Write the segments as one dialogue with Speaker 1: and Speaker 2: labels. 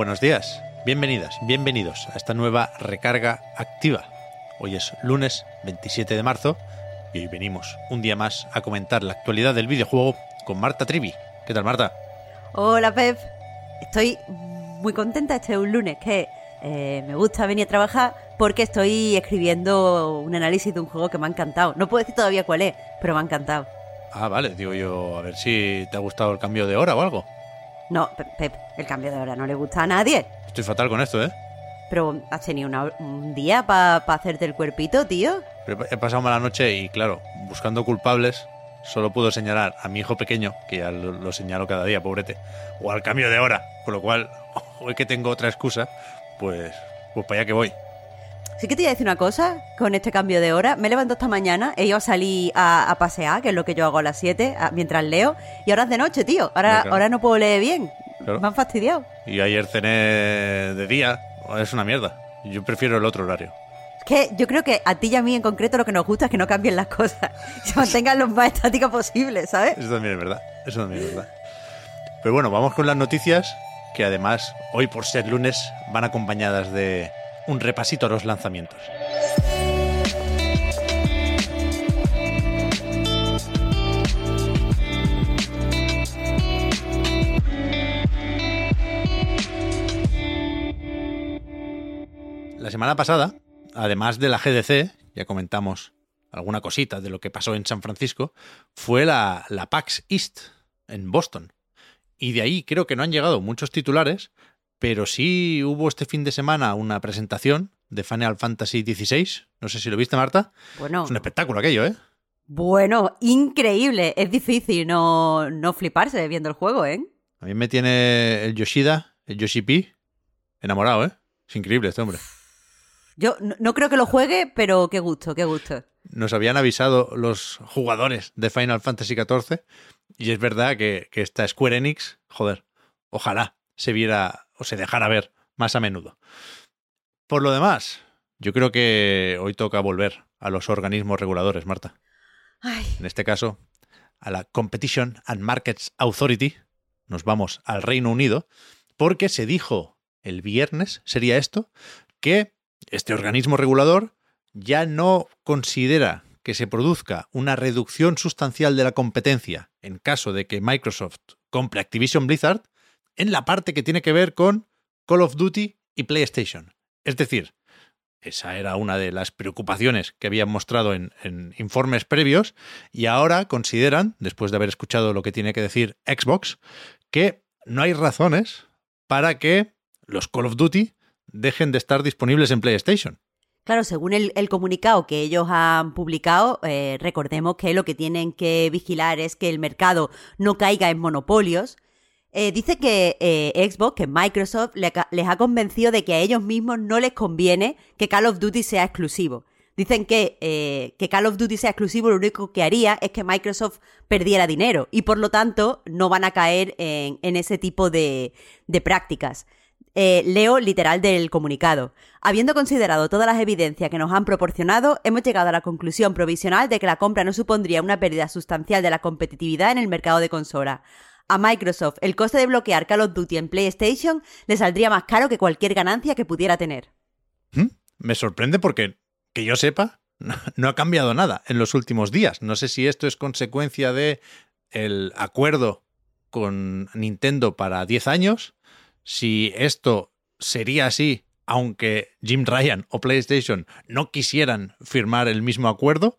Speaker 1: Buenos días, bienvenidas, bienvenidos a esta nueva recarga activa. Hoy es lunes 27 de marzo y hoy venimos un día más a comentar la actualidad del videojuego con Marta Trivi. ¿Qué tal, Marta?
Speaker 2: Hola, Pep. Estoy muy contenta. Este es un lunes que eh, me gusta venir a trabajar porque estoy escribiendo un análisis de un juego que me ha encantado. No puedo decir todavía cuál es, pero me ha encantado.
Speaker 1: Ah, vale, digo yo, a ver si te ha gustado el cambio de hora o algo.
Speaker 2: No, Pep, el cambio de hora no le gusta a nadie.
Speaker 1: Estoy fatal con esto, ¿eh?
Speaker 2: Pero has tenido un día para hacerte el cuerpito, tío.
Speaker 1: he pasado mala noche y, claro, buscando culpables, solo puedo señalar a mi hijo pequeño, que ya lo, señalo cada día, pobrete, o al cambio de hora. Con lo cual, hoy que tengo otra excusa, pues, pues para allá que voy.
Speaker 2: Sí que te iba a decir una cosa con este cambio de hora. Me levanto esta mañana, he ido a salir a, pasear, que es lo que yo hago a las 7 mientras leo, y ahora es de noche, tío. Ahora, ahora no puedo leer bien. Me han fastidiado.
Speaker 1: Y ayer cené de día, es una mierda. Yo prefiero el otro horario.
Speaker 2: Es que yo creo que a ti y a mí en concreto lo que nos gusta es que no cambien las cosas, se mantengan lo más estáticas posible, ¿sabes?
Speaker 1: Eso también es verdad, eso también es verdad. Pero bueno, vamos con las noticias que además hoy por ser lunes van acompañadas de un repasito a los lanzamientos. La semana pasada, además de la GDC, ya comentamos alguna cosita de lo que pasó en San Francisco, fue la, la PAX East en Boston. Y de ahí creo que no han llegado muchos titulares, pero sí hubo este fin de semana una presentación de Final Fantasy XVI. No sé si lo viste, Marta.
Speaker 2: Bueno.
Speaker 1: Es un espectáculo aquello, ¿eh?
Speaker 2: Bueno, increíble. Es difícil no, no fliparse viendo el juego, ¿eh?
Speaker 1: A mí me tiene el Yoshida, el Yoshi P, enamorado, ¿eh? Es increíble este hombre.
Speaker 2: Yo no, creo que lo juegue, pero qué gusto, qué gusto.
Speaker 1: Nos habían avisado los jugadores de Final Fantasy XIV y es verdad que, que esta Square Enix, joder, ojalá se viera o se dejara ver más a menudo. Por lo demás, yo creo que hoy toca volver a los organismos reguladores, Marta. En este caso, a la Competition and Markets Authority. Nos vamos al Reino Unido porque se dijo el viernes, sería esto, que este organismo regulador ya no considera que se produzca una reducción sustancial de la competencia en caso de que Microsoft compre Activision Blizzard en la parte que tiene que ver con Call of Duty y PlayStation. Es decir, esa era una de las preocupaciones que habían mostrado en, informes previos y ahora consideran, después de haber escuchado lo que tiene que decir Xbox, que no hay razones para que los Call of Duty dejen de estar disponibles en PlayStation.
Speaker 2: Claro, según el, comunicado que ellos han publicado, eh, recordemos que lo que tienen que vigilar es que el mercado no caiga en monopolios. Eh, dice que eh, Xbox, que Microsoft, les ha convencido de que a ellos mismos no les conviene que Call of Duty sea exclusivo. Dicen que, que Call of Duty sea exclusivo lo único que haría es que Microsoft perdiera dinero y por lo tanto no van a caer en, ese tipo de prácticas. Eh, leo literal del comunicado. Habiendo considerado todas las evidencias que nos han proporcionado, hemos llegado a la conclusión provisional de que la compra no supondría una pérdida sustancial de la competitividad en el mercado de consola. A Microsoft, el coste de bloquear Call of Duty en PlayStation le saldría más caro que cualquier ganancia que pudiera tener.
Speaker 1: ¿Mm? Me sorprende porque, que yo sepa, no ha cambiado nada en los últimos días. No sé si esto es consecuencia de el acuerdo con Nintendo para 10 años si esto sería así, aunque Jim Ryan o PlayStation no quisieran firmar el mismo acuerdo,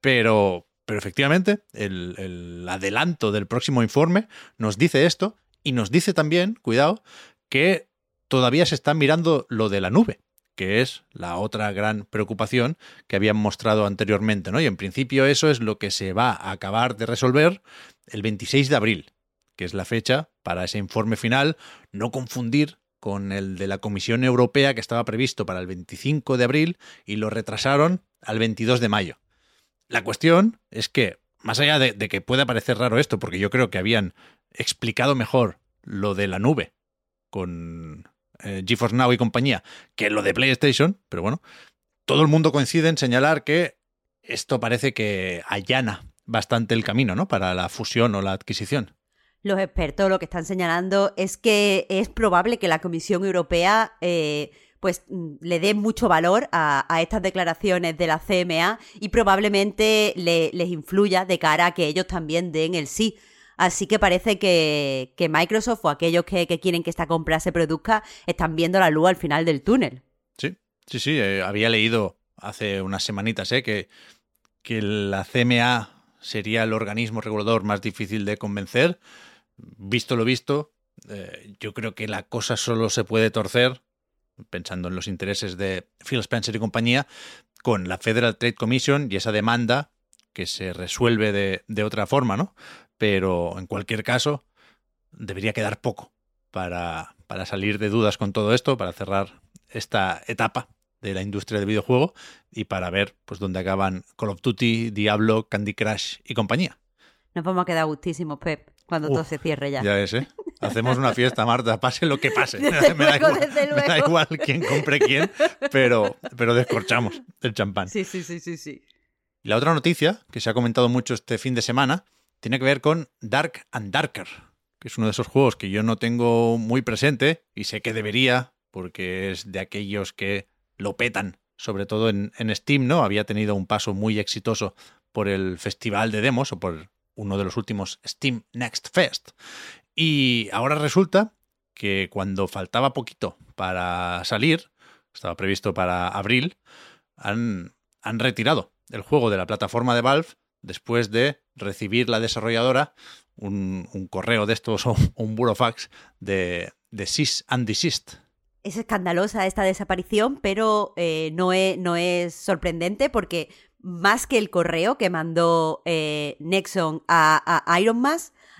Speaker 1: pero, pero efectivamente el, el adelanto del próximo informe nos dice esto y nos dice también, cuidado, que todavía se está mirando lo de la nube, que es la otra gran preocupación que habían mostrado anteriormente, ¿no? Y en principio eso es lo que se va a acabar de resolver el 26 de abril, que es la fecha para ese informe final, no confundir con el de la Comisión Europea que estaba previsto para el 25 de abril y lo retrasaron al 22 de mayo. La cuestión es que, más allá de, que pueda parecer raro esto, porque yo creo que habían explicado mejor lo de la nube con eh, GeForce Now y compañía que lo de PlayStation, pero bueno, todo el mundo coincide en señalar que esto parece que allana bastante el camino, ¿no? Para la fusión o la adquisición.
Speaker 2: Los expertos lo que están señalando es que es probable que la Comisión Europea eh, pues mm, le dé mucho valor a, estas declaraciones de la CMA y probablemente les influya de cara a que ellos también den el sí. Así que parece que, Microsoft o aquellos que, quieren que esta compra se produzca están viendo la luz al final del túnel.
Speaker 1: Sí, sí, sí. Eh, había leído hace unas semanitas eh, que, que la CMA sería el organismo regulador más difícil de convencer visto lo visto, eh, yo creo que la cosa solo se puede torcer, pensando en los intereses de Phil Spencer y compañía, con la Federal Trade Commission y esa demanda que se resuelve de, otra forma, ¿no? Pero en cualquier caso, debería quedar poco para, para salir de dudas con todo esto, para cerrar esta etapa de la industria del videojuego y para ver pues dónde acaban Call of Duty, Diablo, Candy Crush y compañía.
Speaker 2: Nos vamos a quedar gustísimos, Pep cuando todo se cierre ya.
Speaker 1: Ya es, ¿eh? Hacemos una fiesta, Marta, pase lo que pase. me, da igual, me, da igual, quién compre quién, pero, pero descorchamos el champán.
Speaker 2: Sí, sí, sí, sí, sí.
Speaker 1: La otra noticia, que se ha comentado mucho este fin de semana, tiene que ver con Dark and Darker, que es uno de esos juegos que yo no tengo muy presente y sé que debería, porque es de aquellos que lo petan, sobre todo en, en Steam, ¿no? Había tenido un paso muy exitoso por el festival de demos o por uno de los últimos Steam Next Fest. Y ahora resulta que cuando faltaba poquito para salir, estaba previsto para abril, han, han retirado el juego de la plataforma de Valve después de recibir la desarrolladora un, correo de estos o un burofax de, de Sys and Desist.
Speaker 2: Es escandalosa esta desaparición, pero eh, no, es, no es sorprendente porque más que el correo que mandó eh, Nexon a, a Iron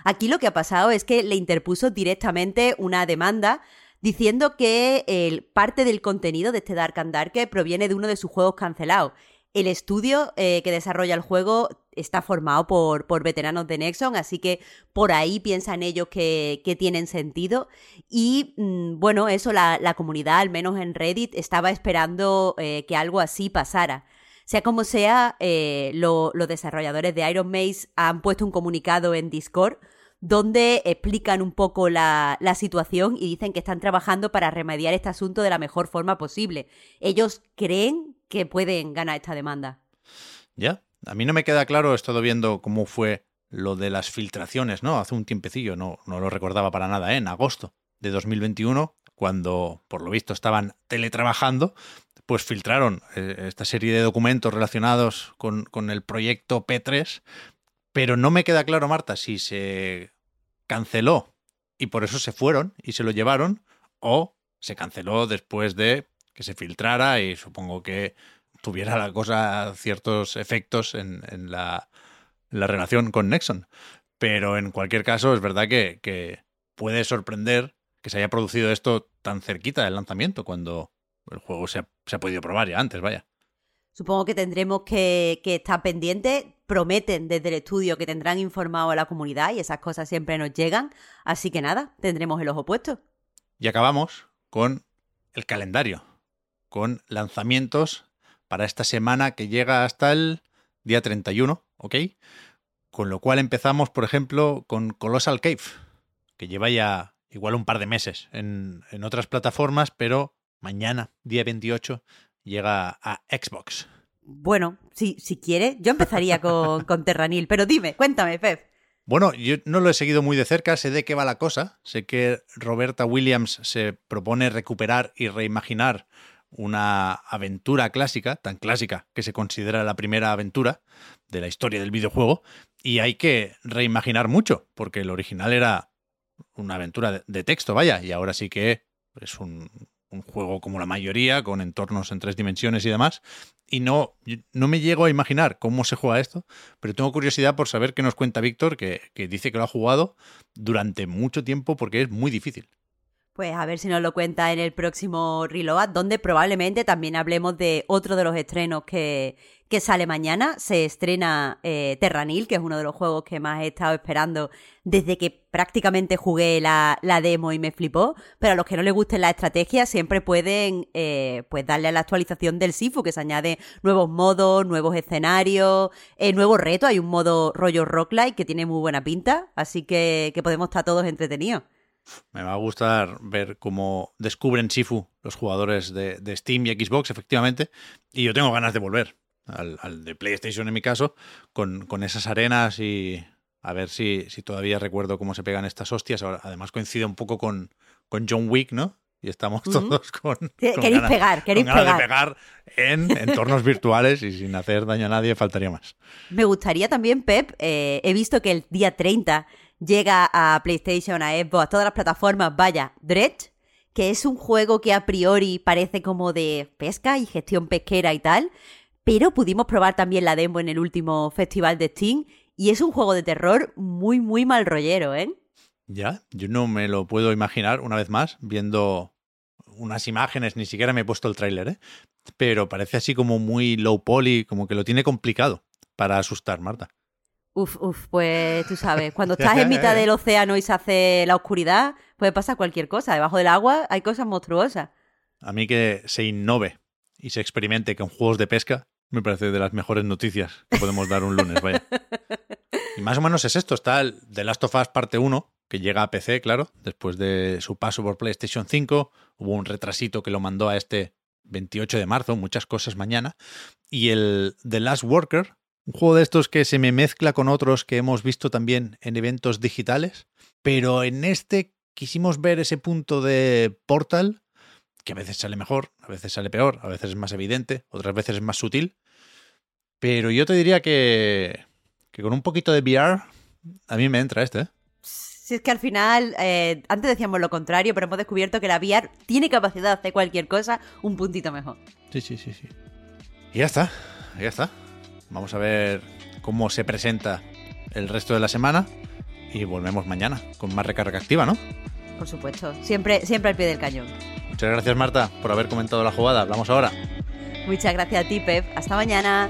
Speaker 2: aquí lo que ha pasado es que le interpuso directamente una demanda diciendo que el, parte del contenido de este Dark and Dark proviene de uno de sus juegos cancelados. El estudio eh, que desarrolla el juego está formado por, veteranos de Nexon, así que por ahí piensan ellos que, que tienen sentido. Y mm, bueno, eso la, la, comunidad, al menos en Reddit, estaba esperando eh, que algo así pasara. Sea como sea, eh, los desarrolladores de Iron Maze han puesto un comunicado en Discord donde explican un poco la, situación y dicen que están trabajando para remediar este asunto de la mejor forma posible. Ellos creen que pueden ganar esta demanda.
Speaker 1: Ya, a mí no me queda claro, he estado viendo cómo fue lo de las filtraciones, ¿no? Hace un tiempecillo, no, no lo recordaba para nada, ¿eh? en agosto de 2021, cuando por lo visto estaban teletrabajando, pues filtraron eh, esta serie de documentos relacionados con, con, el proyecto P3, pero no me queda claro, Marta, si se canceló y por eso se fueron y se lo llevaron, o se canceló después de que se filtrara y supongo que tuviera la cosa ciertos efectos en, la, la, relación con Nexon. Pero en cualquier caso, es verdad que, que puede sorprender que se haya producido esto tan cerquita del lanzamiento, cuando el juego se ha, podido probar ya antes, vaya.
Speaker 2: Supongo que tendremos que, estar pendientes. Prometen desde el estudio que tendrán informado a la comunidad y esas cosas siempre nos llegan. Así que nada, tendremos el ojo puesto.
Speaker 1: Y acabamos con el calendario, con lanzamientos para esta semana que llega hasta el día 31, ¿ok? Con lo cual empezamos, por ejemplo, con Colossal Cave, que lleva ya igual un par de meses en, en otras plataformas, pero mañana, día 28, llega a Xbox.
Speaker 2: Bueno, si, si quiere, yo empezaría con, con Terranil, pero dime, cuéntame, Pep.
Speaker 1: Bueno, yo no lo he seguido muy de cerca, sé de qué va la cosa. Sé que Roberta Williams se propone recuperar y reimaginar una aventura clásica, tan clásica que se considera la primera aventura de la historia del videojuego, y hay que reimaginar mucho, porque el original era una aventura de texto, vaya, y ahora sí que es un, un juego como la mayoría, con entornos en tres dimensiones y demás. Y no, no me llego a imaginar cómo se juega esto, pero tengo curiosidad por saber qué nos cuenta Víctor, que, que dice que lo ha jugado durante mucho tiempo porque es muy difícil.
Speaker 2: Pues a ver si nos lo cuenta en el próximo Reload, donde probablemente también hablemos de otro de los estrenos que, que sale mañana. Se estrena eh, Terranil, que es uno de los juegos que más he estado esperando desde que prácticamente jugué la, demo y me flipó. Pero a los que no les guste la estrategia, siempre pueden eh, pues darle a la actualización del Sifu, que se añade nuevos modos, nuevos escenarios, eh, nuevos retos. Hay un modo rollo roguelike que tiene muy buena pinta, así que, que podemos estar todos entretenidos.
Speaker 1: Me va a gustar ver cómo descubren Shifu los jugadores de, Steam y Xbox, efectivamente. Y yo tengo ganas de volver al, de PlayStation en mi caso, con, esas arenas y a ver si, si, todavía recuerdo cómo se pegan estas hostias. además coincide un poco con, con John Wick, ¿no? Y estamos todos con.
Speaker 2: queréis pegar, queréis pegar.
Speaker 1: de pegar en entornos virtuales y sin hacer daño a nadie, faltaría más.
Speaker 2: Me gustaría también, Pep, eh, he visto que el día 30 llega a PlayStation, a Xbox, a todas las plataformas, vaya, Dredge, que es un juego que a priori parece como de pesca y gestión pesquera y tal, pero pudimos probar también la demo en el último festival de Steam y es un juego de terror muy, muy mal rollero, ¿eh?
Speaker 1: Ya, yo no me lo puedo imaginar una vez más viendo unas imágenes, ni siquiera me he puesto el tráiler, ¿eh? Pero parece así como muy low poly, como que lo tiene complicado para asustar, Marta.
Speaker 2: Uf, uf, pues tú sabes, cuando estás en mitad del océano y se hace la oscuridad, puede pasar cualquier cosa. Debajo del agua hay cosas monstruosas.
Speaker 1: A mí que se innove y se experimente con juegos de pesca me parece de las mejores noticias que podemos dar un lunes, vaya. Y más o menos es esto, está el The Last of Us parte 1, que llega a PC, claro, después de su paso por PlayStation 5, hubo un retrasito que lo mandó a este 28 de marzo, muchas cosas mañana, y el The Last Worker, un juego de estos que se me mezcla con otros que hemos visto también en eventos digitales, pero en este quisimos ver ese punto de Portal, que a veces sale mejor, a veces sale peor, a veces es más evidente, otras veces es más sutil. Pero yo te diría que, que con un poquito de VR, a mí me entra este. ¿eh?
Speaker 2: Si es que al final, eh, antes decíamos lo contrario, pero hemos descubierto que la VR tiene capacidad de hacer cualquier cosa un puntito mejor.
Speaker 1: Sí, sí, sí, sí. Y ya está, ya está. Vamos a ver cómo se presenta el resto de la semana y volvemos mañana con más recarga activa, ¿no?
Speaker 2: Por supuesto, siempre, siempre al pie del cañón.
Speaker 1: Muchas gracias Marta por haber comentado la jugada. Hablamos ahora.
Speaker 2: Muchas gracias a ti, Pep. Hasta mañana.